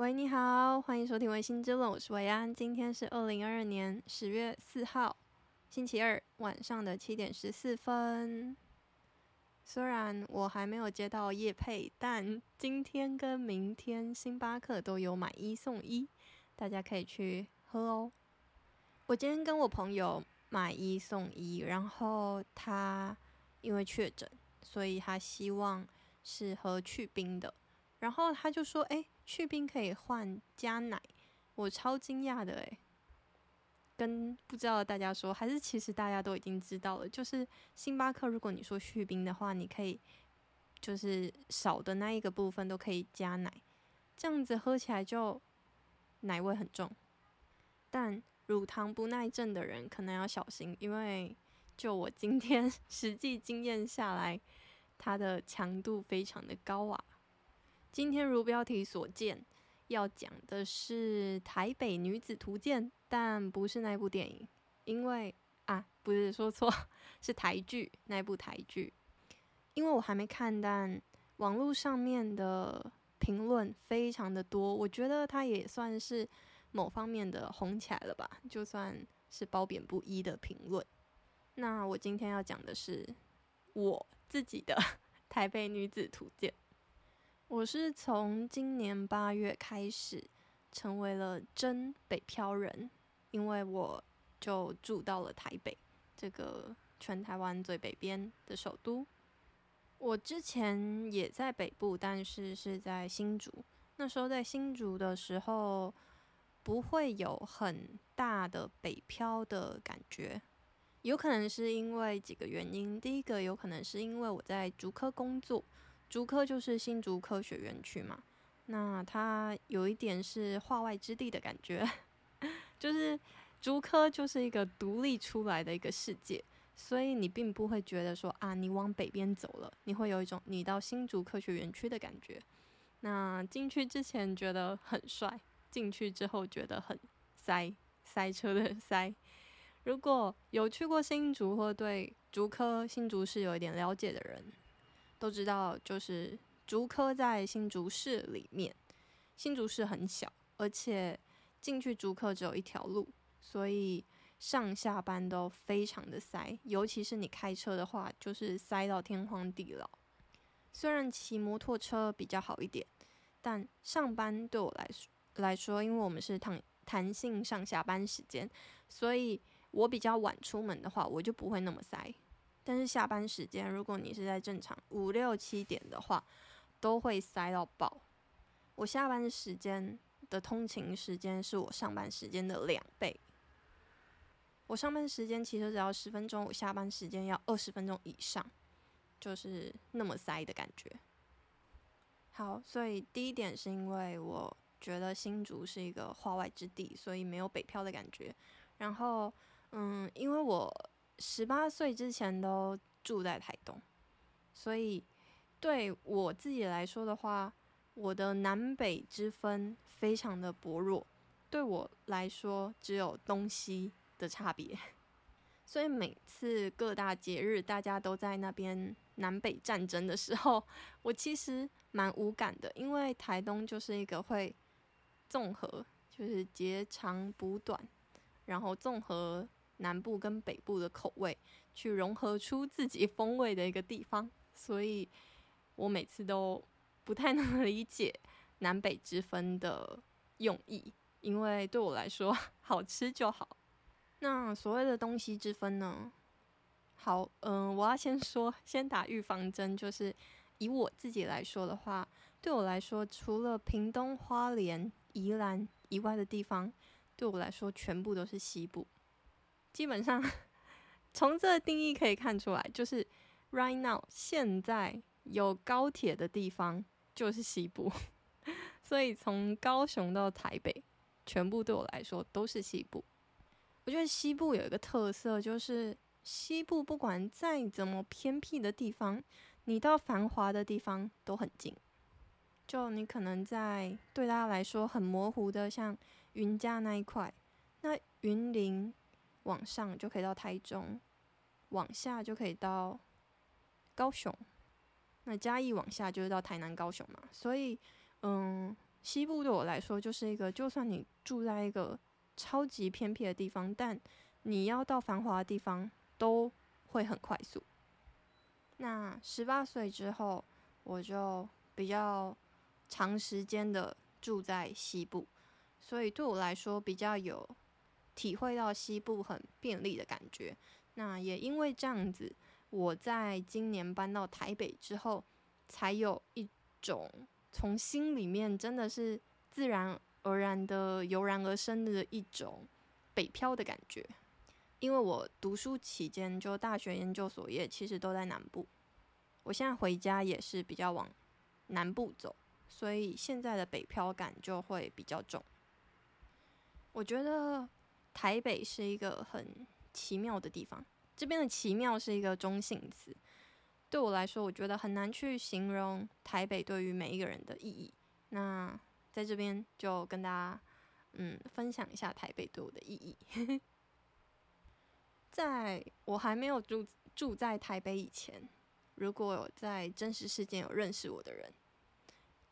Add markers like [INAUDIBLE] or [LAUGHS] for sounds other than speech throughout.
喂，你好，欢迎收听《薇心之论》，我是维安。今天是二零二二年十月四号，星期二晚上的七点十四分。虽然我还没有接到叶配，但今天跟明天星巴克都有买一送一，大家可以去喝哦。我今天跟我朋友买一送一，然后他因为确诊，所以他希望是喝去冰的，然后他就说：“诶，去冰可以换加奶。”我超惊讶的诶。跟不知道大家说，还是其实大家都已经知道了，就是星巴克，如果你说去冰的话，你可以就是少的那一个部分都可以加奶，这样子喝起来就奶味很重。但乳糖不耐症的人可能要小心，因为就我今天 [LAUGHS] 实际经验下来，它的强度非常的高啊。今天如标题所见，要讲的是《台北女子图鉴》。但不是那部电影，因为啊，不是说错，是台剧那部台剧。因为我还没看，但网络上面的评论非常的多，我觉得它也算是某方面的红起来了吧，就算是褒贬不一的评论。那我今天要讲的是我自己的 [LAUGHS]《台北女子图鉴》，我是从今年八月开始成为了真北漂人。因为我就住到了台北，这个全台湾最北边的首都。我之前也在北部，但是是在新竹。那时候在新竹的时候，不会有很大的北漂的感觉。有可能是因为几个原因。第一个有可能是因为我在竹科工作，竹科就是新竹科学园区嘛，那它有一点是化外之地的感觉。[LAUGHS] 就是竹科就是一个独立出来的一个世界，所以你并不会觉得说啊，你往北边走了，你会有一种你到新竹科学园区的感觉。那进去之前觉得很帅，进去之后觉得很塞，塞车的 [LAUGHS] 塞。如果有去过新竹或对竹科新竹市有一点了解的人，都知道，就是竹科在新竹市里面，新竹市很小，而且。进去竹科只有一条路，所以上下班都非常的塞，尤其是你开车的话，就是塞到天荒地老。虽然骑摩托车比较好一点，但上班对我来说来说，因为我们是弹弹性上下班时间，所以我比较晚出门的话，我就不会那么塞。但是下班时间，如果你是在正常五六七点的话，都会塞到爆。我下班时间。的通勤时间是我上班时间的两倍。我上班时间其实只要十分钟，我下班时间要二十分钟以上，就是那么塞的感觉。好，所以第一点是因为我觉得新竹是一个化外之地，所以没有北漂的感觉。然后，嗯，因为我十八岁之前都住在台东，所以对我自己来说的话。我的南北之分非常的薄弱，对我来说只有东西的差别，[LAUGHS] 所以每次各大节日大家都在那边南北战争的时候，我其实蛮无感的，因为台东就是一个会综合，就是截长补短，然后综合南部跟北部的口味，去融合出自己风味的一个地方，所以我每次都。不太能 [LAUGHS] 理解南北之分的用意，因为对我来说，好吃就好。那所谓的东西之分呢？好，嗯、我要先说，先打预防针，就是以我自己来说的话，对我来说，除了屏东、花莲、宜兰以外的地方，对我来说全部都是西部。基本上，从这个定义可以看出来，就是 right now 现在有高铁的地方。就是西部，[LAUGHS] 所以从高雄到台北，全部对我来说都是西部。我觉得西部有一个特色，就是西部不管再怎么偏僻的地方，你到繁华的地方都很近。就你可能在对大家来说很模糊的，像云嘉那一块，那云林往上就可以到台中，往下就可以到高雄。那嘉义往下就是到台南、高雄嘛，所以，嗯，西部对我来说就是一个，就算你住在一个超级偏僻的地方，但你要到繁华的地方都会很快速。那十八岁之后，我就比较长时间的住在西部，所以对我来说比较有体会到西部很便利的感觉。那也因为这样子，我在今年搬到台北之后，才有一种从心里面真的是自然而然的油然而生的一种北漂的感觉。因为我读书期间，就大学研究所也其实都在南部，我现在回家也是比较往南部走，所以现在的北漂感就会比较重。我觉得台北是一个很奇妙的地方，这边的奇妙是一个中性词，对我来说，我觉得很难去形容台北对于每一个人的意义。那在这边就跟大家嗯分享一下台北对我的意义。在我还没有住住在台北以前，如果有在真实世界有认识我的人，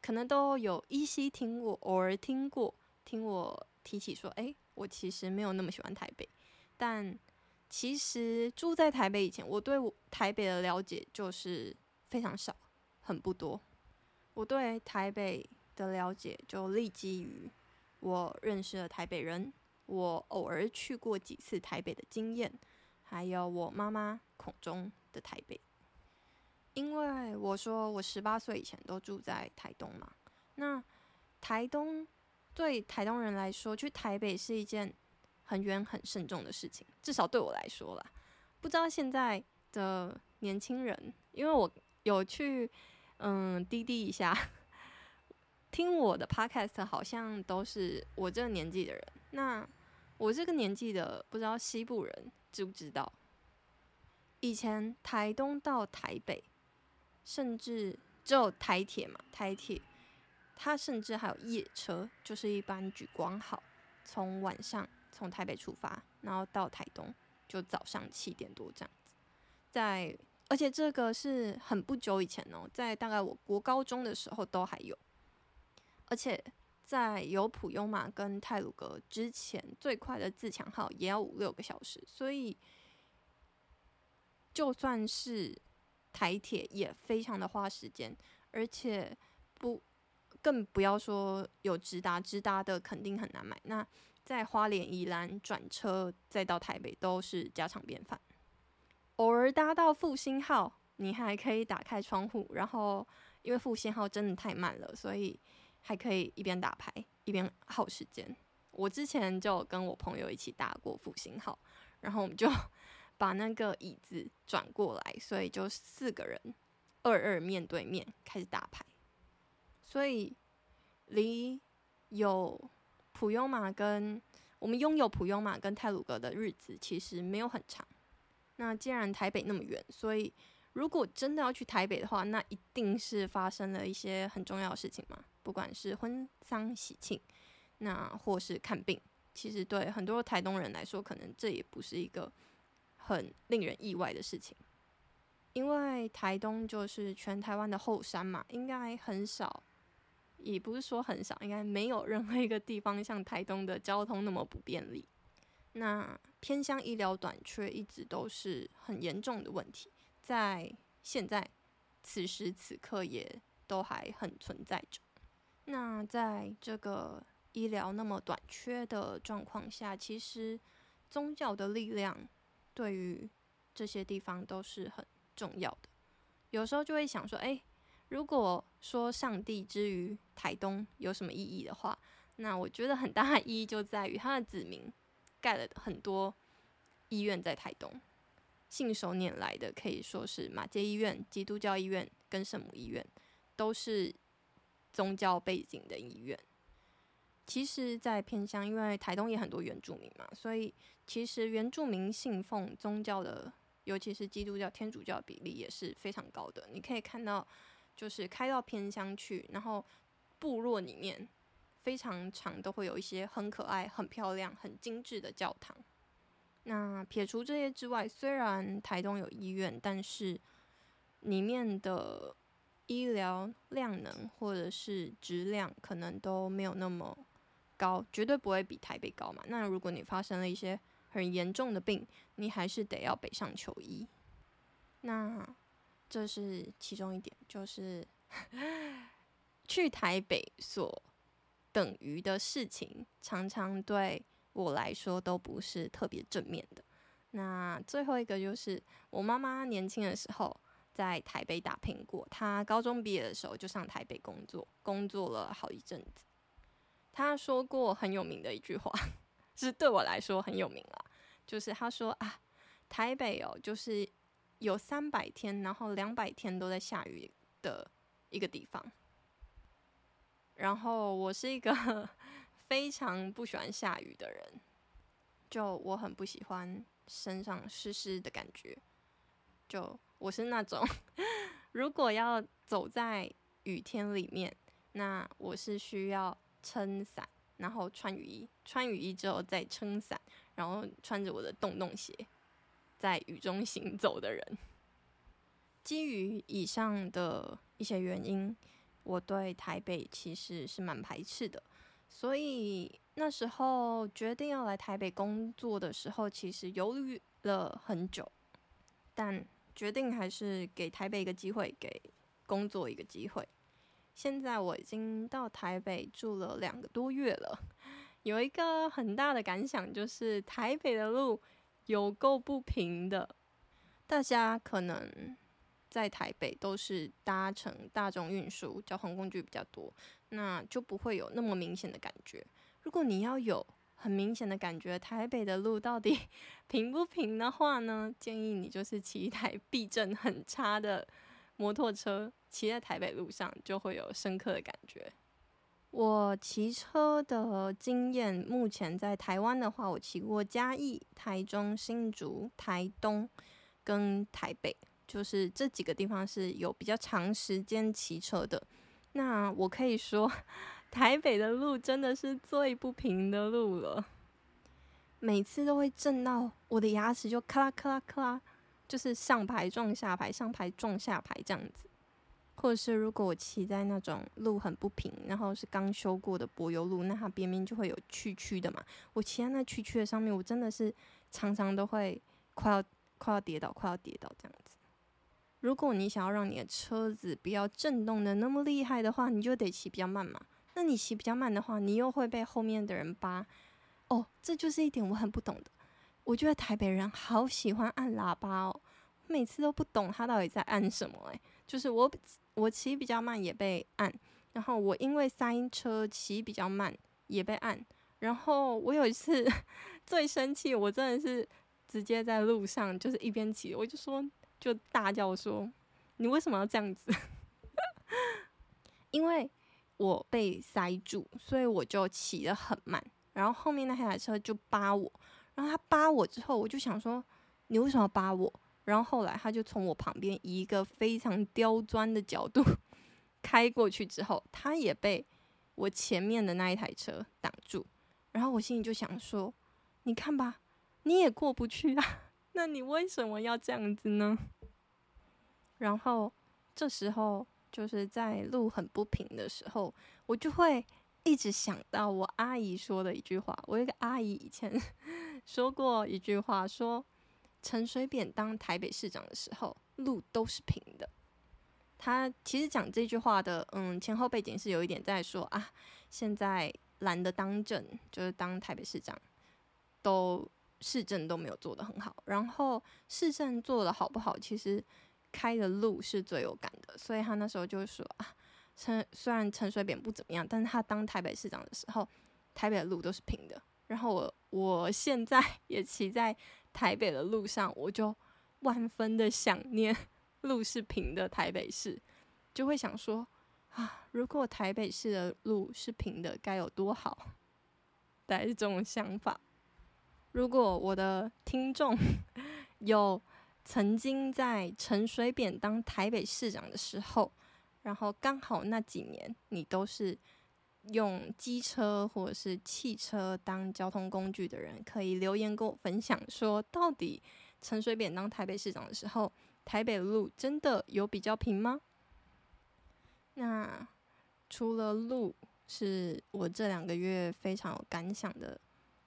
可能都有依稀听过，偶尔听过，听我提起说，诶，我其实没有那么喜欢台北。但其实住在台北以前，我对台北的了解就是非常少，很不多。我对台北的了解就立基于我认识了台北人。我偶尔去过几次台北的经验，还有我妈妈口中的台北。因为我说我十八岁以前都住在台东嘛，那台东对台东人来说，去台北是一件很远很慎重的事情，至少对我来说啦。不知道现在的年轻人，因为我有去嗯滴滴一下，[LAUGHS] 听我的 podcast 好像都是我这个年纪的人，那。我这个年纪的，不知道西部人知不知道？以前台东到台北，甚至只有台铁嘛，台铁，它甚至还有夜车，就是一班莒光号，从晚上从台北出发，然后到台东，就早上七点多这样子。在，而且这个是很不久以前哦，在大概我国高中的时候都还有，而且。在有普悠玛跟泰鲁格之前，最快的自强号也要五六个小时，所以就算是台铁也非常的花时间，而且不更不要说有直达，直达的肯定很难买。那在花莲、宜兰转车再到台北都是家常便饭。偶尔搭到复兴号，你还可以打开窗户，然后因为复兴号真的太慢了，所以。还可以一边打牌一边耗时间。我之前就跟我朋友一起搭过复兴号，然后我们就 [LAUGHS] 把那个椅子转过来，所以就四个人二二面对面开始打牌。所以离有普悠玛跟我们拥有普悠玛跟泰鲁阁的日子其实没有很长。那既然台北那么远，所以如果真的要去台北的话，那一定是发生了一些很重要的事情嘛。不管是婚丧喜庆，那或是看病，其实对很多台东人来说，可能这也不是一个很令人意外的事情，因为台东就是全台湾的后山嘛，应该很少，也不是说很少，应该没有任何一个地方像台东的交通那么不便利。那偏乡医疗短缺一直都是很严重的问题，在现在此时此刻也都还很存在着。那在这个医疗那么短缺的状况下，其实宗教的力量对于这些地方都是很重要的。有时候就会想说，诶，如果说上帝之于台东有什么意义的话，那我觉得很大的意义就在于他的子民盖了很多医院在台东，信手拈来的可以说是马街医院、基督教医院跟圣母医院，都是。宗教背景的医院，其实，在偏乡，因为台东也很多原住民嘛，所以其实原住民信奉宗教的，尤其是基督教、天主教比例也是非常高的。你可以看到，就是开到偏乡去，然后部落里面非常常都会有一些很可爱、很漂亮、很精致的教堂。那撇除这些之外，虽然台东有医院，但是里面的。医疗量能或者是质量可能都没有那么高，绝对不会比台北高嘛。那如果你发生了一些很严重的病，你还是得要北上求医。那这是其中一点，就是 [LAUGHS] 去台北所等于的事情，常常对我来说都不是特别正面的。那最后一个就是我妈妈年轻的时候在台北打拼过，她高中毕业的时候就上台北工作，工作了好一阵子。她说过很有名的一句话，[LAUGHS] 是对我来说很有名啦，就是她说啊，台北哦，就是有三百天，然后两百天都在下雨的一个地方。然后我是一个 [LAUGHS] 非常不喜欢下雨的人，就我很不喜欢。身上湿湿的感觉，就我是那种，[LAUGHS] 如果要走在雨天里面，那我是需要撑伞，然后穿雨衣，穿雨衣之后再撑伞，然后穿着我的洞洞鞋，在雨中行走的人。基于以上的一些原因，我对台北其实是蛮排斥的，所以。那时候决定要来台北工作的时候，其实犹豫了很久，但决定还是给台北一个机会，给工作一个机会。现在我已经到台北住了两个多月了，有一个很大的感想就是台北的路有够不平的。大家可能在台北都是搭乘大众运输交通工具比较多，那就不会有那么明显的感觉。如果你要有很明显的感觉，台北的路到底 [LAUGHS] 平不平的话呢？建议你就是骑一台避震很差的摩托车，骑在台北路上就会有深刻的感觉。我骑车的经验，目前在台湾的话，我骑过嘉义、台中、新竹、台东跟台北，就是这几个地方是有比较长时间骑车的。那我可以说。台北的路真的是最不平的路了，每次都会震到我的牙齿就咔啦咔啦咔啦，就是上排撞下排，上排撞下排这样子。或者是如果我骑在那种路很不平，然后是刚修过的柏油路，那它边边就会有曲曲的嘛。我骑在那曲曲的上面，我真的是常常都会快要快要跌倒，快要跌倒这样子。如果你想要让你的车子不要震动的那么厉害的话，你就得骑比较慢嘛。那你骑比较慢的话，你又会被后面的人扒。哦，这就是一点我很不懂的。我觉得台北人好喜欢按喇叭哦，每次都不懂他到底在按什么。诶，就是我我骑比较慢也被按，然后我因为塞车骑比较慢也被按，然后我有一次 [LAUGHS] 最生气，我真的是直接在路上就是一边骑，我就说就大叫说：“你为什么要这样子？” [LAUGHS] 因为。我被塞住，所以我就骑得很慢，然后后面那台车就扒我，然后他扒我之后，我就想说，你为什么要扒我？然后后来他就从我旁边以一个非常刁钻的角度 [LAUGHS] 开过去之后，他也被我前面的那一台车挡住，然后我心里就想说，你看吧，你也过不去啊，[LAUGHS] 那你为什么要这样子呢？然后这时候。就是在路很不平的时候，我就会一直想到我阿姨说的一句话。我一个阿姨以前 [LAUGHS] 说过一句话，说陈水扁当台北市长的时候，路都是平的。他其实讲这句话的，嗯，前后背景是有一点在说啊，现在蓝的当政，就是当台北市长，都市政都没有做得很好。然后市政做得好不好，其实。开的路是最有感的，所以他那时候就说啊，陈虽然陈水扁不怎么样，但是他当台北市长的时候，台北的路都是平的。然后我我现在 [LAUGHS] 也骑在台北的路上，我就万分的想念 [LAUGHS] 路是平的台北市，就会想说啊，如果台北市的路是平的，该有多好，大概是这种想法。如果我的听众 [LAUGHS] 有。曾经在陈水扁当台北市长的时候，然后刚好那几年你都是用机车或者是汽车当交通工具的人，可以留言跟我分享说，到底陈水扁当台北市长的时候，台北路真的有比较平吗？那除了路是我这两个月非常有感想的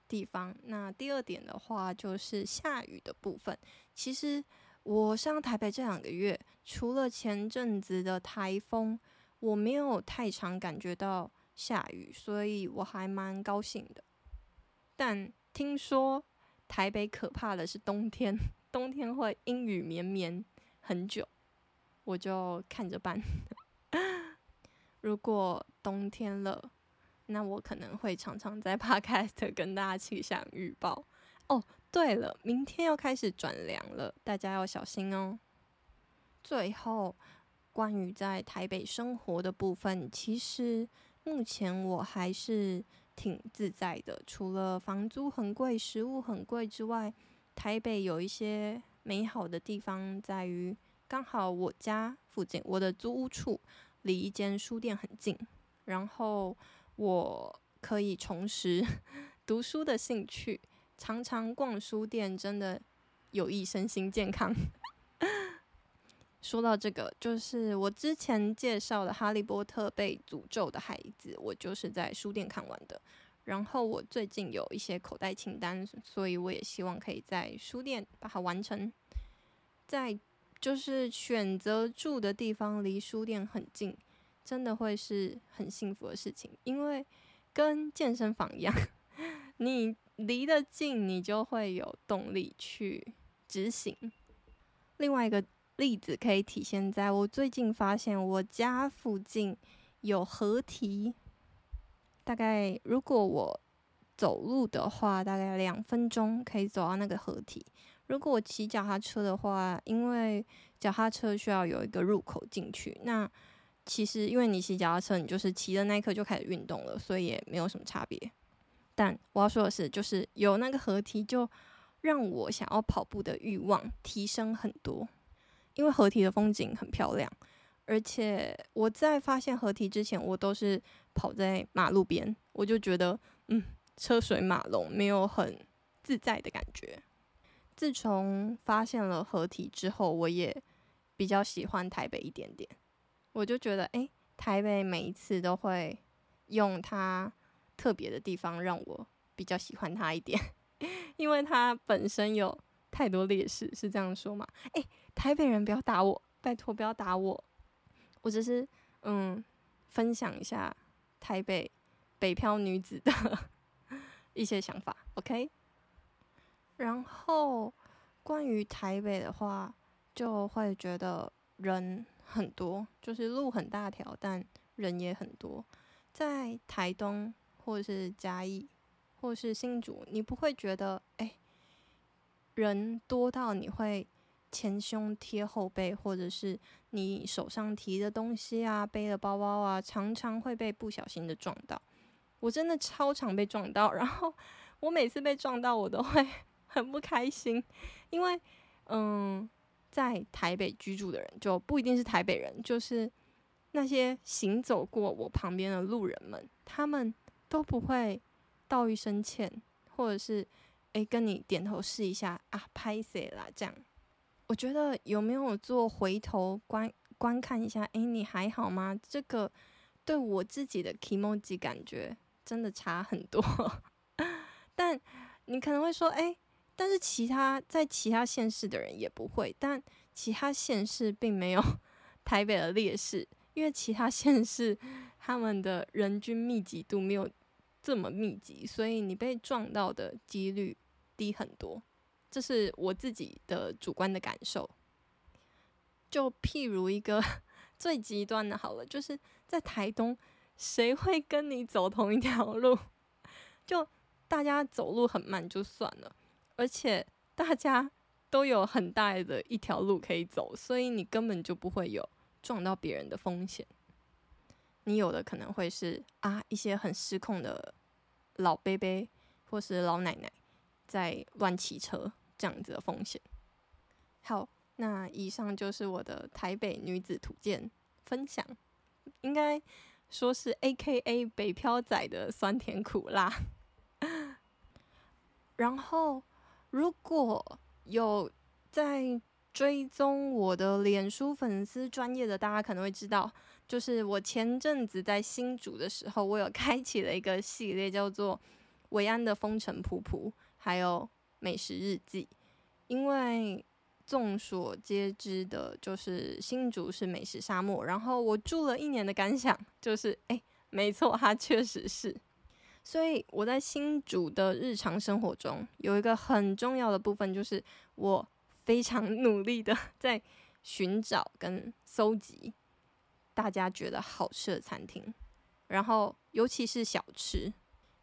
地方，那第二点的话就是下雨的部分。其实我上台北这两个月，除了前阵子的台风，我没有太常感觉到下雨，所以我还蛮高兴的。但听说台北可怕的是冬天，[LAUGHS] 冬天会阴雨绵绵很久，我就看着办。[LAUGHS] 如果冬天了，那我可能会常常在 [LAUGHS] Podcast 跟大家气象预报。哦，对了，明天要开始转凉了，大家要小心哦。最后，关于在台北生活的部分，其实目前我还是挺自在的。除了房租很贵、食物很贵之外，台北有一些美好的地方在于，刚好我家附近，我的租屋处离一间书店很近，然后我可以重拾 [LAUGHS] 读书的兴趣。常常逛书店，真的有益身心健康。说到这个，就是我之前介绍的《哈利波特被诅咒的孩子》，我就是在书店看完的。然后我最近有一些口袋清单，所以我也希望可以在书店把它完成。在就是选择住的地方离书店很近，真的会是很幸福的事情，因为跟健身房一样，[LAUGHS] 你。离得近，你就会有动力去执行。另外一个例子可以体现在我最近发现，我家附近有河堤。大概如果我走路的话，大概两分钟可以走到那个河堤。如果我骑脚踏车的话，因为脚踏车需要有一个入口进去，那其实因为你骑脚踏车，你就是骑的那一刻就开始运动了，所以也没有什么差别。但我要说的是，就是有那个河堤，就让我想要跑步的欲望提升很多。因为合体的风景很漂亮，而且我在发现合体之前，我都是跑在马路边，我就觉得嗯，车水马龙，没有很自在的感觉。自从发现了合体之后，我也比较喜欢台北一点点。我就觉得，哎，台北每一次都会用它。特别的地方让我比较喜欢它一点，[LAUGHS] 因为它本身有太多劣势，是这样说吗？诶，台北人不要打我，拜托不要打我，我只是嗯分享一下台北北漂女子的 [LAUGHS] 一些想法，OK？然后关于台北的话，就会觉得人很多，就是路很大条，但人也很多，在台东。或者是嘉义，或是新竹，你不会觉得哎、人多到你会前胸贴后背，或者是你手上提的东西啊，背的包包啊，常常会被不小心的撞到。我真的超常被撞到，然后我每次被撞到，我都会 [LAUGHS] 很不开心，因为嗯，在台北居住的人就不一定是台北人，就是那些行走过我旁边的路人们，他们。都不会道一声歉，或者是诶跟你点头示一下啊，拍谁啦这样。我觉得有没有做回头观观看一下？诶，你还好吗？这个对我自己的 kimoji 感觉真的差很多。[LAUGHS] 但你可能会说，诶，但是其他在其他县市的人也不会，但其他县市并没有 [LAUGHS] 台北的劣势，因为其他县市他们的人均密集度没有。这么密集，所以你被撞到的几率低很多，这是我自己的主观的感受。就譬如一个 [LAUGHS] 最极端的，好了，就是在台东，谁会跟你走同一条路？就大家走路很慢就算了，而且大家都有很大的一条路可以走，所以你根本就不会有撞到别人的风险。你有的可能会是啊，一些很失控的老伯伯或是老奶奶在乱骑车这样子的风险。好，那以上就是我的台北女子图鉴分享，应该说是 AKA 北漂仔的酸甜苦辣。[LAUGHS] 然后，如果有在追踪我的脸书粉丝专业的，大家可能会知道。就是我前阵子在新主的时候，我有开启了一个系列，叫做《维安的风尘仆仆》，还有美食日记。因为众所皆知的，就是新竹是美食沙漠。然后我住了一年的感想就是，哎，没错，它确实是。所以我在新竹的日常生活中，有一个很重要的部分，就是我非常努力的 [LAUGHS] 在寻找跟搜集。大家觉得好吃的餐厅，然后尤其是小吃，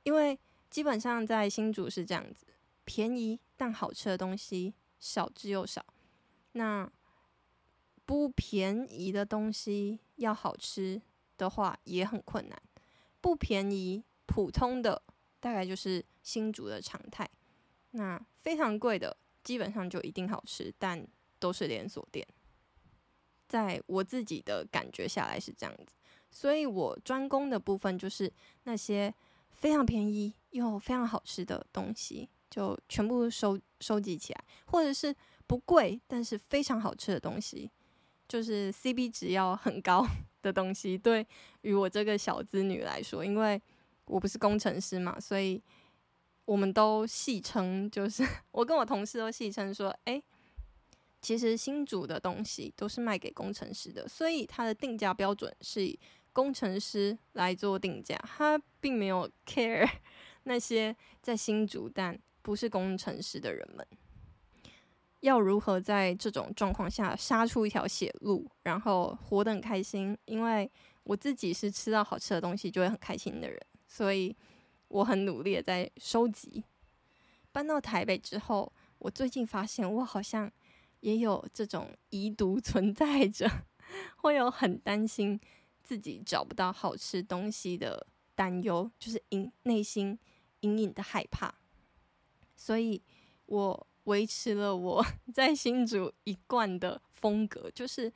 因为基本上在新竹是这样子，便宜但好吃的东西少之又少。那不便宜的东西要好吃的话也很困难。不便宜、普通的大概就是新竹的常态。那非常贵的基本上就一定好吃，但都是连锁店。在我自己的感觉下来是这样子，所以我专攻的部分就是那些非常便宜又非常好吃的东西，就全部收收集起来，或者是不贵但是非常好吃的东西，就是 C B 值要很高的东西。对于我这个小资女来说，因为我不是工程师嘛，所以我们都戏称，就是 [LAUGHS] 我跟我同事都戏称说，哎。其实新竹的东西都是卖给工程师的，所以它的定价标准是以工程师来做定价，他并没有 care [LAUGHS] 那些在新竹但不是工程师的人们要如何在这种状况下杀出一条血路，然后活得很开心。因为我自己是吃到好吃的东西就会很开心的人，所以我很努力的在收集。搬到台北之后，我最近发现我好像。也有这种遗毒存在着，[LAUGHS] 会有很担心自己找不到好吃东西的担忧，就是隐内心隐隐的害怕。所以我维持了我 [LAUGHS] 在新竹一贯的风格，就是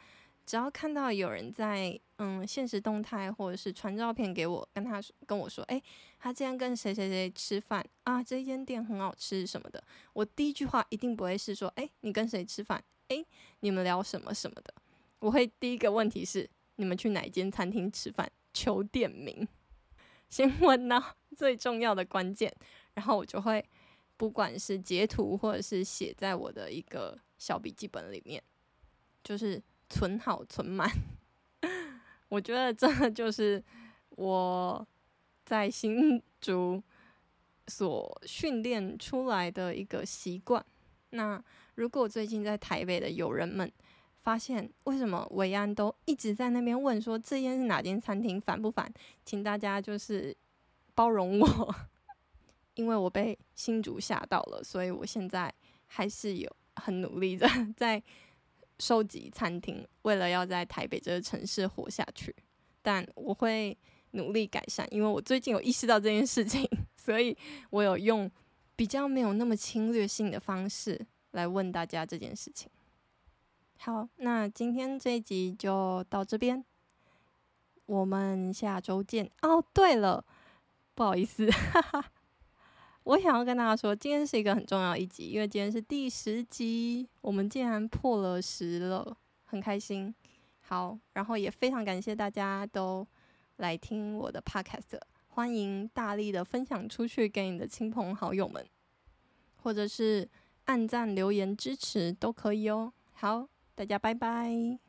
只要看到有人在嗯现实动态或者是传照片给我，跟他说跟我说，诶，他今天跟谁谁谁吃饭啊，这间店很好吃什么的，我第一句话一定不会是说，诶，你跟谁吃饭？诶，你们聊什么什么的？我会第一个问题是，你们去哪间餐厅吃饭？求店名，[LAUGHS] 先问到最重要的关键，然后我就会不管是截图或者是写在我的一个小笔记本里面，就是存好存满。[LAUGHS] 我觉得这就是我在新竹所训练出来的一个习惯。那如果最近在台北的友人们发现，为什么维安都一直在那边问说，这间是哪间餐厅，烦不烦？请大家就是包容我，因为我被新竹吓到了，所以我现在还是有很努力的 [LAUGHS] 在收集餐厅，为了要在台北这个城市活下去。但我会努力改善，因为我最近有意识到这件事情，[LAUGHS] 所以我有用比较没有那么侵略性的方式。来问大家这件事情。好，那今天这一集就到这边，我们下周见。哦，对了，不好意思，哈哈，我想要跟大家说，今天是一个很重要一集，因为今天是第十集，我们竟然破了十了，很开心。好，然后也非常感谢大家都来听我的 podcast，欢迎大力的分享出去给你的亲朋好友们，或者是。按赞、留言支持都可以哦。好，大家拜拜。